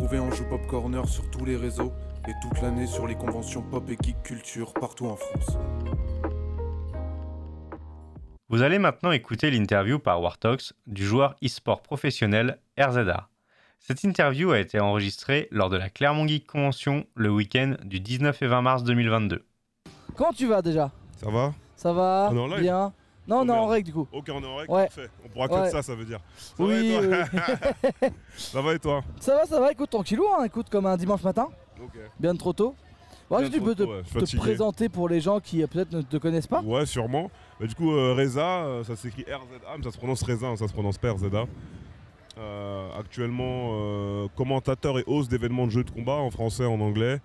retrouver en joue Pop Corner sur tous les réseaux et toute l'année sur les conventions pop et geek culture partout en France. Vous allez maintenant écouter l'interview par Wartox du joueur e-sport professionnel RZA. Cette interview a été enregistrée lors de la Clermont Geek Convention le week-end du 19 et 20 mars 2022. Comment tu vas déjà? Ça va? Ça va? On est en live Bien Non, Oh, on est en règle du coup. Ok, on est en règle, Ouais. parfait. On pourra que Ouais. ça, ça veut dire. Ça Oui, va et toi oui. Ça va et toi Ça va, ça va, écoute, tranquillou, hein, écoute, comme un dimanche matin, Ok. bien trop tôt. Ouais, tu peux te, ouais, présenter pour les gens qui euh, peut-être ne te connaissent pas Ouais, sûrement. Bah, du coup, euh, Reza, euh, ça s'écrit RZA, mais ça se prononce Reza, hein, ça se prononce pas RZA. Euh, actuellement, commentateur et host d'événements de jeux de combat en français, en anglais.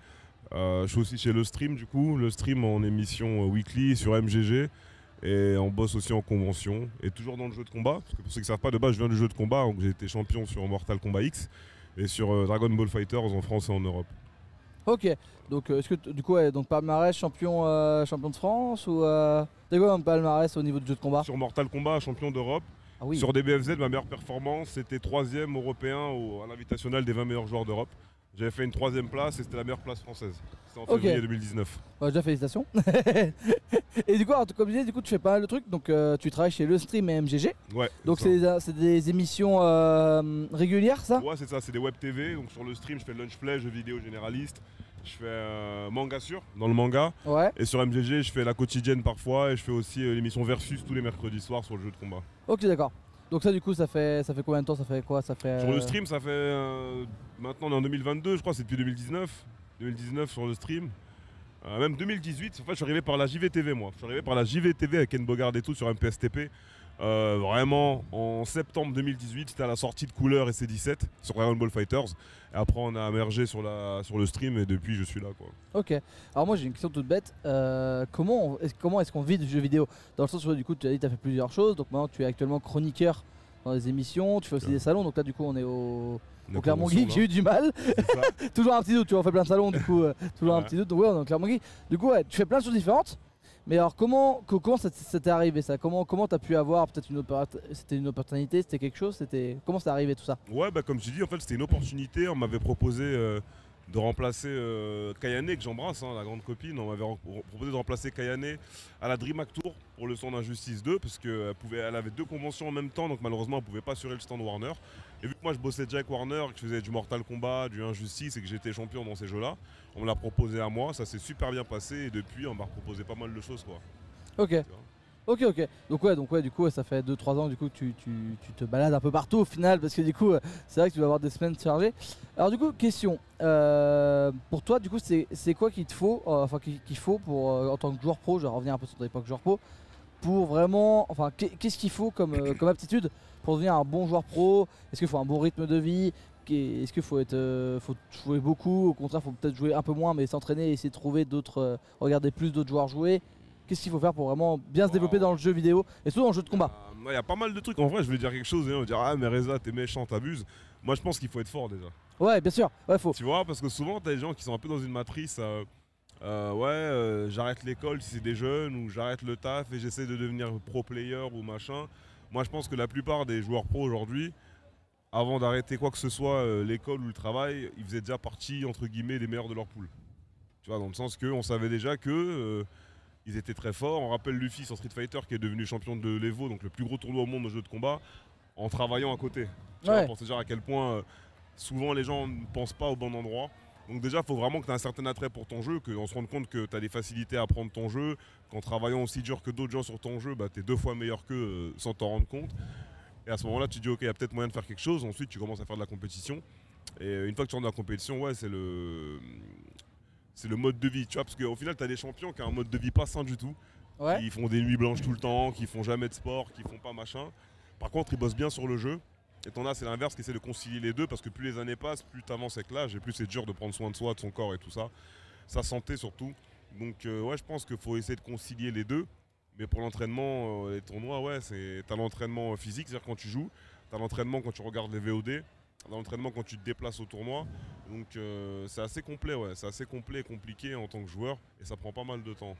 Je suis aussi chez Le Stream, du coup. Le Stream en émission weekly sur MGG. Et on bosse aussi en convention. Et toujours dans le jeu de combat. Parce que pour ceux qui ne savent pas, de base, je viens du jeu de combat. Donc j'ai été champion sur Mortal Kombat X et sur euh, Dragon Ball Fighters en France et en Europe. Ok, donc euh, est-ce que du coup, ouais, donc palmarès champion, euh, champion de France ou. Euh... Quoi comme palmarès au niveau du jeu de combat? Sur Mortal Kombat, champion d'Europe. Ah oui, Sur DBFZ, ma meilleure performance, c'était troisième européen au, à l'invitationnel des 20 meilleurs joueurs d'Europe. J'avais fait une troisième place et c'était la meilleure place française. C'était en février 2019. Bah, déjà félicitations. et du coup, alors, comme je disais, du coup, tu fais pas mal de trucs, donc euh, tu travailles chez Le Stream et MGG. Ouais. Donc ça. c'est des, émissions euh, régulières, ça? Ouais, c'est ça, c'est des web TV. Donc sur le stream, je fais lunch play, jeux vidéo généraliste. Je fais euh, manga sur, dans le manga. Ouais. Et sur MGG, je fais la quotidienne parfois. Et je fais aussi euh, l'émission Versus tous les mercredis soirs sur le jeu de combat. Ok, d'accord. Donc ça, du coup, ça fait, ça fait combien de temps Ça fait quoi Ça fait. Sur le euh, stream, ça fait. euh, maintenant, on est en 2022, je crois, c'est depuis 2019. 2019 sur le stream. Euh, même 2018, en fait, je suis arrivé par la JVTV, moi. Je suis arrivé par la JVTV avec Ken Bogard et tout sur MPSTP. Euh, vraiment, en septembre 2018, c'était à la sortie de Couleur et C17 sur Dragon Ball Fighters. Et après, on a émergé sur, la, sur le stream et depuis, je suis là, quoi. Ok. Alors moi j'ai une question toute bête. Euh, comment est-ce, comment est-ce qu'on vit du jeu vidéo? Dans le sens où du coup tu as dit tu as fait plusieurs choses. Donc maintenant tu es actuellement chroniqueur dans les émissions. Tu fais aussi Ouais. des salons. Donc là du coup on est au, Clermont Geek. J'ai eu du mal. toujours un petit doute. Tu vois on fait plein de salons du coup. euh, toujours un petit doute. Donc ouais on est au Clermont Geek. Du coup ouais, tu fais plein de choses différentes. Mais alors comment co- comment ça, ça t'est arrivé ça? Comment comment t'as pu avoir peut-être une C'était une opportunité C'était quelque chose comment c'est arrivé tout ça? Ouais, bah, comme tu dis, en fait, c'était une opportunité. On m'avait proposé euh, de remplacer euh, Kayane, que j'embrasse, hein, la grande copine. On m'avait proposé de remplacer Kayane à la DreamHack Tour pour le son d'Injustice 2, parce qu'elle elle avait deux conventions en même temps, donc malheureusement, elle pouvait pas assurer le stand Warner. Et vu que moi, je bossais déjà avec Warner, que je faisais du Mortal Kombat, du Injustice et que j'étais champion dans ces jeux-là, on me l'a proposé à moi. Ça s'est super bien passé, et depuis, on m'a proposé pas mal de choses, quoi. Ok. Ok, ok. Donc ouais, donc ouais, du coup, ça fait 2-3 ans du coup que tu, tu, tu te balades un peu partout au final, parce que du coup, c'est vrai que tu vas avoir des semaines chargées. Alors du coup, question. euh, pour toi, du coup, c'est quoi qu'il te faut, euh, enfin qu'il faut pour euh, en tant que joueur pro, je vais revenir un peu sur ton époque joueur pro, pour vraiment, enfin, qu'est- qu'est-ce qu'il faut comme, comme aptitude pour devenir un bon joueur pro Est-ce qu'il faut un bon rythme de vie Est-ce qu'il faut être, euh, faut jouer beaucoup Au contraire, faut peut-être jouer un peu moins, mais s'entraîner et essayer de trouver d'autres, euh, regarder plus d'autres joueurs jouer Qu'est-ce qu'il faut faire pour vraiment bien se développer Wow. dans le jeu vidéo et surtout dans le jeu de combat? Il y a pas mal de trucs. En vrai, je voulais dire quelque chose, et on va dire Ah, mais Reza, t'es méchant, t'abuses. Moi, je pense qu'il faut être fort déjà. Ouais, bien sûr. Ouais, faut. Tu vois, parce que souvent, t'as des gens qui sont un peu dans une matrice. euh, euh, ouais, euh, j'arrête l'école si c'est des jeunes, ou j'arrête le taf et j'essaie de devenir pro player ou machin. Moi, je pense que la plupart des joueurs pro aujourd'hui, avant d'arrêter quoi que ce soit, euh, l'école ou le travail, ils faisaient déjà partie, entre guillemets, des meilleurs de leur poule. Tu vois, dans le sens qu'on savait déjà que. euh, ils étaient très forts. On rappelle Luffy sur Street Fighter qui est devenu champion de l'Evo, donc le plus gros tournoi au monde de jeux de combat, en travaillant à côté. Tu vois, pour te dire à quel point euh, souvent les gens ne pensent pas au bon endroit. Donc déjà, il faut vraiment que tu aies un certain attrait pour ton jeu, qu'on se rende compte que tu as des facilités à apprendre ton jeu, qu'en travaillant aussi dur que d'autres gens sur ton jeu, bah, tu es deux fois meilleur qu'eux euh, sans t'en rendre compte. Et à ce moment-là, tu te dis, ok, il y a peut-être moyen de faire quelque chose. Ensuite, tu commences à faire de la compétition. Et euh, une fois que tu rentres dans la compétition, ouais, c'est le... C'est le mode de vie, tu vois, parce qu'au final, tu as des champions qui ont un mode de vie pas sain du tout Ouais. qui font des nuits blanches tout le temps, qui font jamais de sport, qui font pas machin. Par contre, ils bossent bien sur le jeu. Et t'en as, c'est l'inverse, qui essaie de concilier les deux, parce que plus les années passent, plus t'avances avec l'âge, et plus c'est dur de prendre soin de soi, de son corps et tout ça. Sa santé surtout. Donc euh, ouais, je pense qu'il faut essayer de concilier les deux. Mais pour l'entraînement, euh, les tournois, ouais, c'est t'as l'entraînement physique, c'est-à-dire quand tu joues, t'as l'entraînement quand tu regardes les VOD, t'as l'entraînement quand tu te déplaces au tournoi. Donc euh, c'est assez complet, ouais, c'est assez complet et compliqué en tant que joueur, et ça prend pas mal de temps.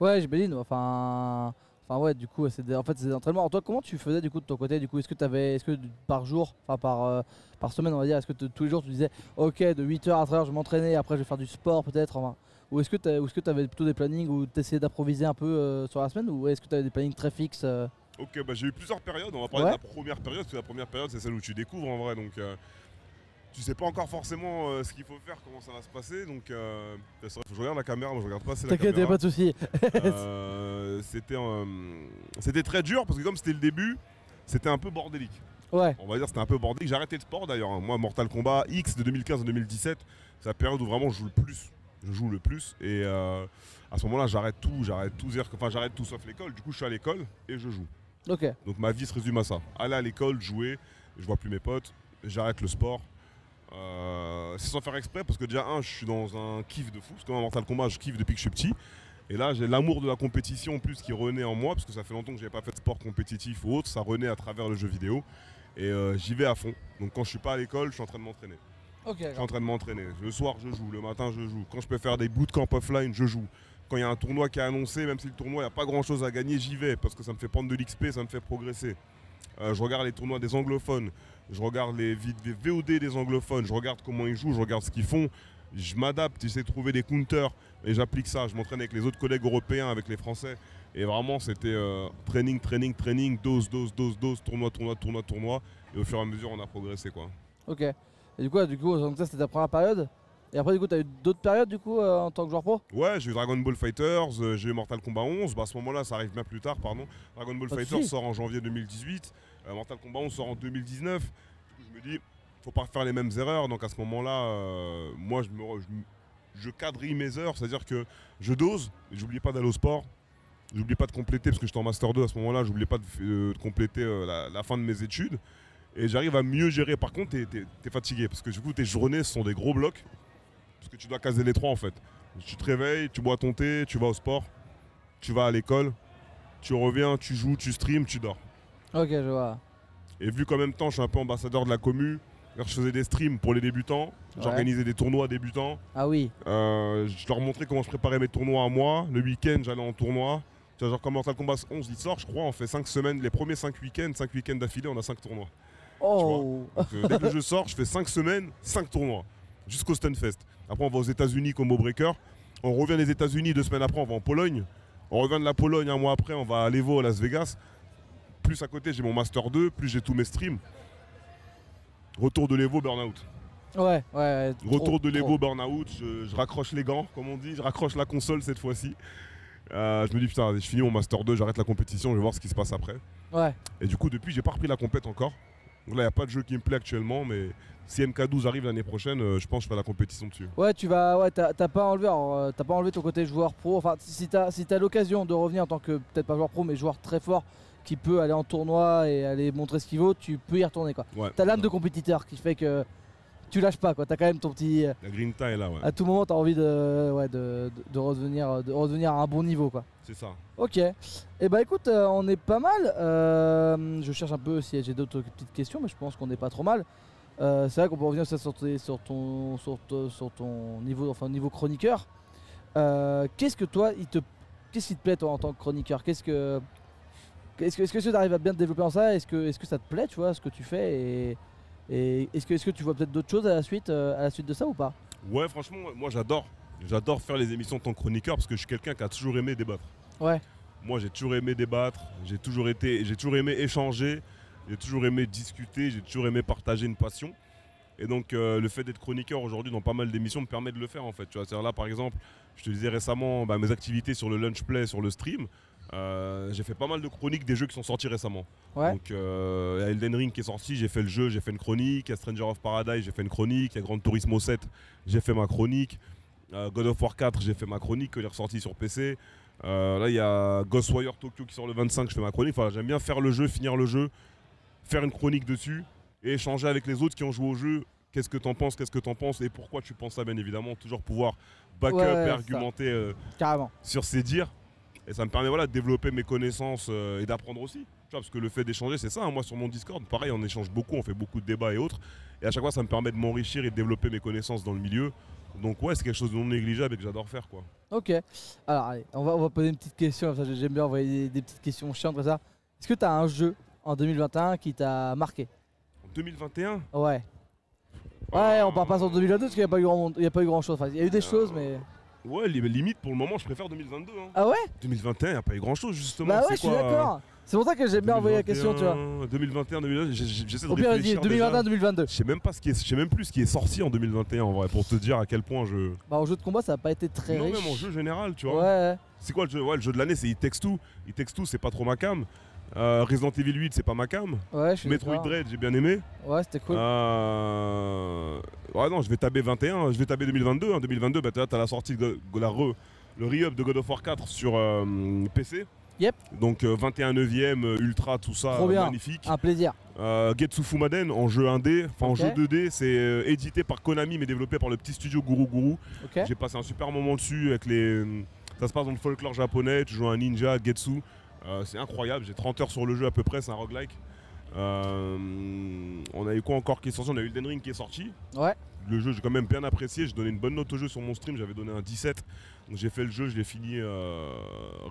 Ouais, j'imagine. Enfin, Enfin ouais, du coup, c'est en fait c'est des entraînements. Alors toi, comment tu faisais du coup de ton côté Du coup, est-ce que tu avais, est-ce que par jour, enfin par euh, par semaine, on va dire, est-ce que tous les jours tu disais, ok, de 8h à 13h, je vais m'entraîner, après je vais faire du sport peut-être, enfin, ou est-ce que tu est-ce que avais plutôt des plannings où tu essayais d'improviser un peu euh, sur la semaine, ou est-ce que tu avais des plannings très fixes euh? Ok, bah j'ai eu plusieurs périodes. On va parler Ouais. de la première période, parce que la première période, c'est celle où tu découvres en vrai. Donc, tu sais pas encore forcément euh, ce qu'il faut faire, comment ça va se passer. Donc, euh, c'est vrai, faut que je regarde la caméra, moi je regarde pas T'inquiète, pas de souci. Euh, c'était, euh, c'était très dur parce que comme c'était le début, c'était un peu bordélique. Ouais, On va dire c'était un peu bordélique. J'ai arrêté le sport d'ailleurs. hein. Moi, Mortal Kombat X de 2015 à 2017, c'est la période où vraiment je joue le plus. Je joue le plus. Et euh, à ce moment-là, j'arrête tout. J'arrête tout. Enfin, j'arrête tout sauf l'école. Du coup, je suis à l'école et je joue. ok, Donc ma vie se résume à ça. Aller à l'école, jouer, je vois plus mes potes, j'arrête le sport. Euh, c'est sans faire exprès parce que déjà un, je suis dans un kiff de fou, parce que moi, Mortal Kombat, je kiffe depuis que je suis petit. Et là, j'ai l'amour de la compétition en plus qui renaît en moi, parce que ça fait longtemps que j'avais pas fait de sport compétitif ou autre, ça renaît à travers le jeu vidéo. Et euh, j'y vais à fond. Donc quand je suis pas à l'école, je suis en train de m'entraîner. ok. Je suis en train de m'entraîner. Le soir, je joue. Le matin, je joue. Quand je peux faire des bootcamps offline, je joue. Quand il y a un tournoi qui est annoncé, même si le tournoi, il n'y a pas grand chose à gagner, j'y vais parce que ça me fait prendre de l'XP, ça me fait progresser. Euh, je regarde les tournois des anglophones, je regarde les VOD des anglophones, je regarde comment ils jouent, je regarde ce qu'ils font. Je m'adapte, j'essaie de trouver des counters et j'applique ça. Je m'entraîne avec les autres collègues européens, avec les Français. Et vraiment, c'était euh, training, training, training, dose, dose, dose, dose, tournoi, tournoi, tournoi, tournoi. Et au fur et à mesure, on a progressé. quoi. Ok. Et du coup, du coup, donc ça c'était ta première période. Et après, du coup, t'as eu d'autres périodes du coup euh, en tant que joueur pro? Ouais, j'ai eu Dragon Ball Fighters, euh, j'ai eu Mortal Kombat 11. Bah, à ce moment-là, ça arrive bien plus tard, pardon. Dragon Ball Fighters sort en janvier 2018. euh, Mortal Kombat 11 sort en 2019. Du coup, je me dis, faut pas faire les mêmes erreurs. Donc à ce moment-là, euh, moi, je, me, je, je quadrille mes heures. C'est-à-dire que je dose, mais j'oublie pas d'aller au sport. J'oublie pas de compléter, parce que j'étais en Master 2 à ce moment-là, j'oublie pas de, euh, de compléter euh, la, la fin de mes études. Et j'arrive à mieux gérer. Par contre, t'es es, fatigué, parce que du coup, tes journées sont des gros blocs. Parce que tu dois caser les trois en fait. Tu te réveilles, tu bois ton thé, tu vas au sport, tu vas à l'école, tu reviens, tu joues, tu streams, tu dors. Ok, je vois. Et vu qu'en même temps je suis un peu ambassadeur de la commu, alors je faisais des streams pour les débutants, Ouais. j'organisais des tournois débutants, Ah oui. euh, je leur montrais comment je préparais mes tournois à moi, le week-end j'allais en tournoi. Tu vois, genre comme Mortal Kombat 11 il sort, je crois, on fait 5 semaines, les premiers 5 week-ends, 5 week-ends d'affilée, on a 5 tournois. Oh Donc, euh, dès que le jeu sort, je fais 5 semaines, 5 tournois, jusqu'au Stunfest. Après, on va aux États-Unis comme au Breaker. On revient des États-Unis deux semaines après, on va en Pologne. On revient de la Pologne un mois après, on va à l'Evo à Las Vegas. Plus à côté, j'ai mon Master 2, plus j'ai tous mes streams. Retour de l'Evo, Burnout. Ouais, ouais. trop, Retour de l'Evo, Burnout. Je, je raccroche les gants, comme on dit. Je raccroche la console cette fois-ci. Euh, je me dis, putain, je finis mon Master 2, j'arrête la compétition, je vais voir ce qui se passe après. Ouais. Et du coup, depuis, j'ai pas repris la compète encore. Donc là, il n'y a pas de jeu qui me plaît actuellement, mais si MK12 arrive l'année prochaine, euh, je pense que je ferai la compétition dessus. Ouais, tu vas, ouais, t'as pas enlevé, euh, t'as pas enlevé ton côté joueur pro. Enfin, si t'as, si t'as l'occasion de revenir en tant que peut-être pas joueur pro, mais joueur très fort, qui peut aller en tournoi et aller montrer ce qu'il vaut, tu peux y retourner quoi. Ouais. T'as l'âme de compétiteur qui fait que tu lâches pas quoi. T'as quand même ton petit, La Grinta est là, ouais. à tout moment, t'as envie de, ouais, de, de, de redevenir, de redevenir à un bon niveau quoi. C'est ça. Ok. Et bah écoute, euh, on est pas mal. Euh, je cherche un peu si j'ai d'autres petites questions, mais je pense qu'on est pas trop mal. Euh, c'est vrai qu'on peut revenir sur, sur tes- sur ton, sur, te- sur ton niveau, enfin niveau chroniqueur. Euh, qu'est-ce que toi, il te, qu'est-ce qui te plaît toi en tant que chroniqueur? Qu'est-ce que, est-ce que, est-ce que tu arrives à bien te développer en ça Est-ce que, est-ce que ça te plaît, tu vois, ce que tu fais et, et est-ce que, est-ce que tu vois peut-être d'autres choses à la suite, euh, à la suite de ça ou pas? Ouais, franchement, moi j'adore. J'adore faire les émissions en tant que chroniqueur parce que je suis quelqu'un qui a toujours aimé débattre. Ouais. Moi, j'ai toujours aimé débattre, j'ai toujours été, j'ai toujours aimé échanger, j'ai toujours aimé discuter, j'ai toujours aimé partager une passion. Et donc, euh, le fait d'être chroniqueur aujourd'hui dans pas mal d'émissions me permet de le faire en fait. Tu vois, là, par exemple, je te disais récemment bah, mes activités sur le lunch play, sur le stream. Euh, j'ai fait pas mal de chroniques des jeux qui sont sortis récemment. Ouais. Donc, euh, il y a Elden Ring qui est sorti, j'ai fait le jeu, j'ai fait une chronique. Il y a Stranger of Paradise, j'ai fait une chronique. Il y a Gran Turismo 7, j'ai fait ma chronique. Euh, God of War 4, j'ai fait ma chronique, qui est ressorti sur PC. Euh, là, il y a Ghostwire Tokyo qui sort le 25, je fais ma chronique. Enfin, j'aime bien faire le jeu, finir le jeu, faire une chronique dessus et échanger avec les autres qui ont joué au jeu. Qu'est-ce que t'en penses, qu'est-ce que t'en penses et pourquoi tu penses ça, bien évidemment. Toujours pouvoir back Ouais, et argumenter Carrément. sur ses dires. Et ça me permet voilà, de développer mes connaissances euh, et d'apprendre aussi. Tu vois, parce que le fait d'échanger, c'est ça. hein. Moi, sur mon Discord, pareil, on échange beaucoup, on fait beaucoup de débats et autres. Et à chaque fois, ça me permet de m'enrichir et de développer mes connaissances dans le milieu. Donc, ouais, c'est quelque chose de non négligeable et que j'adore faire. quoi. Ok. Alors, allez, on va, on va poser une petite question. J'aime bien envoyer des, des petites questions chiantes comme ça. Est-ce que tu as un jeu en 2021 qui t'a marqué? En 2021, Ouais. Ouais, on part pas sur 2022 parce qu'il n'y a a pas eu grand chose. Enfin, il y a eu des choses, mais. Ouais, li- limite, pour le moment, je préfère 2022. hein. Ah ouais? 2021, il n'y a pas eu grand chose, justement. Bah ouais, je suis quoi, euh, d'accord. C'est pour ça que j'aime bien envoyer la question, tu vois. 2021, 2022, j'ai- j'ai- j'essaie de Au pire, réfléchir déjà. 2021-2022. Je sais même pas ce qui est, je sais même plus ce qui est sorti en 2021 en vrai, pour te dire à quel point je. Bah, en jeu de combat, ça n'a pas été très non, riche. même en jeu général, tu vois. ouais. C'est quoi le jeu? Ouais, le jeu de l'année, c'est It Takes Two. It Takes Two, c'est pas trop ma cam. Euh, Resident Evil 8, c'est pas ma cam. Ouais, je suis Metroid. Dread, j'ai bien aimé. Ouais, c'était cool. Euh... Ouais, non, je vais taber 21, je vais taber 2022. hein. 2022, bah, t'as la sortie de la re, le re-up de God of War 4 sur euh, PC. Yep. Donc euh, 21 neuvième, Ultra, tout ça, Trop bien. magnifique. Un plaisir. Getsu Fumaden en jeu 1D, enfin en jeu 2D, c'est édité par Konami mais développé par le petit studio Guru Guru. J'ai passé un super moment dessus avec les. Ça se passe dans le folklore japonais, tu joues un ninja, Getsu. Euh, c'est incroyable, j'ai 30 heures sur le jeu à peu près, c'est un roguelike. Euh, on a eu quoi encore qui est sorti? On a eu Elden Ring qui est sorti. Ouais. Le jeu, j'ai quand même bien apprécié. J'ai donné une bonne note au jeu sur mon stream. J'avais donné un 17. Donc j'ai fait le jeu, je l'ai fini euh,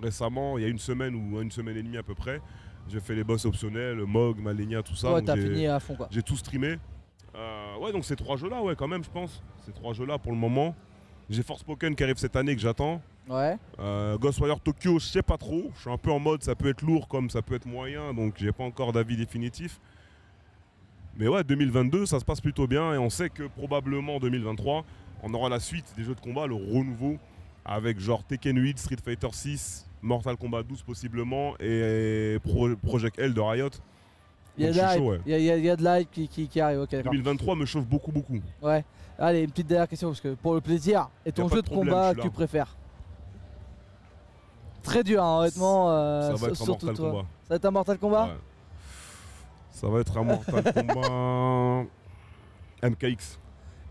récemment, il y a une semaine ou une semaine et demie à peu près. J'ai fait les boss optionnels, Mog, Malenia, tout ça. ouais, Donc t'as j'ai- fini à fond, quoi. j'ai tout streamé. Euh, ouais, donc ces trois jeux-là, ouais, quand même, je pense. Ces trois jeux-là pour le moment. J'ai Forspoken qui arrive cette année que j'attends. Ouais. Euh, Ghostwire Tokyo, je sais pas trop. Je suis un peu en mode, ça peut être lourd comme ça peut être moyen, donc j'ai pas encore d'avis définitif. Mais ouais, 2022, ça se passe plutôt bien et on sait que probablement en 2023, on aura la suite des jeux de combat, le renouveau, avec genre Tekken 8, Street Fighter 6, Mortal Kombat 12 possiblement et Pro- Project L de Riot. Il y a ouais. Y a- y de l'hype qui, qui, qui arrive. Ok, d'accord. 2023 me chauffe beaucoup, beaucoup. Ouais. Allez, une petite dernière question parce que pour le plaisir, et ton jeu de de problème, combat que tu préfères Très dur, hein, honnêtement. euh, ça va être un Mortal toi. Kombat. Ça va être un Mortal Kombat Ouais. Ça va être un Mortal Kombat MKX.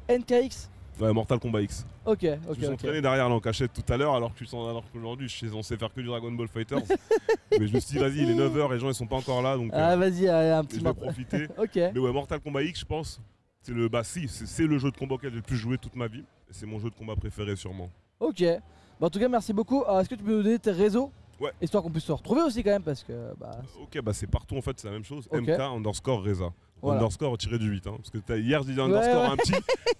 NKX Ouais, Mortal Kombat X. Ok, je ok, me suis entraîné derrière là en cachette tout à l'heure alors qu'aujourd'hui je sais- on sait faire que du Dragon Ball Fighters. Mais je me suis dit vas-y il est 9h les gens ils sont pas encore là donc Ah, euh, vas-y, un je petit vais Mortal. profiter. Ok. Mais ouais Mortal Kombat X je pense c'est le bah si c'est le jeu de combat auquel j'ai le plus joué toute ma vie. C'est mon jeu de combat préféré sûrement. Ok. Bah, en tout cas, merci beaucoup. Alors, Est-ce que tu peux nous donner tes réseaux Ouais. Histoire qu'on puisse se retrouver aussi quand même parce que bah, Ok bah c'est partout en fait c'est la même chose. Ok. MK underscore Reza. Voilà. Underscore tiré du 8 hein. Parce que t'as- hier j'ai dit underscore à un petit,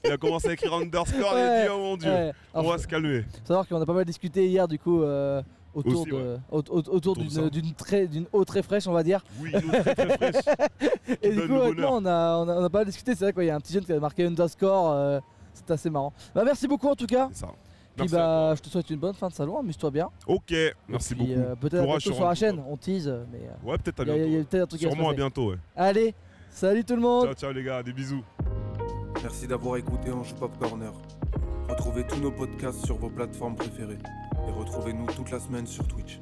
il a commencé à écrire underscore et il a Ouais. dit oh mon dieu. ouais. On Alors, va se calmer. savoir qu'on a pas mal discuté hier du coup euh, autour Aussi, de ouais. au- au- autour Autour de d'une ça. d'une très d'une eau très fraîche on va dire. Oui, nous, très très fraîche. Et du donne coup le bonheur. on a, on, a, on a pas mal discuté, c'est vrai qu'il y a un petit jeune qui a marqué underscore, euh, c'est assez marrant. Bah merci beaucoup en tout cas. C'est ça. Puis Merci bah je te souhaite une bonne fin de salon, amuse-toi bien. Ok, merci Et puis, beaucoup. euh, Peut-être à Courage bientôt sur sur la chaîne, on tease, mais euh, Ouais, peut-être à il y a- il y a, bientôt. peut-être un truc à se Sûrement à bientôt, ouais. Allez, salut tout le monde. Ciao, ciao les gars, des bisous. Merci d'avoir écouté Ange Pop Corner. Retrouvez tous nos podcasts sur vos plateformes préférées. Et retrouvez-nous toute la semaine sur Twitch.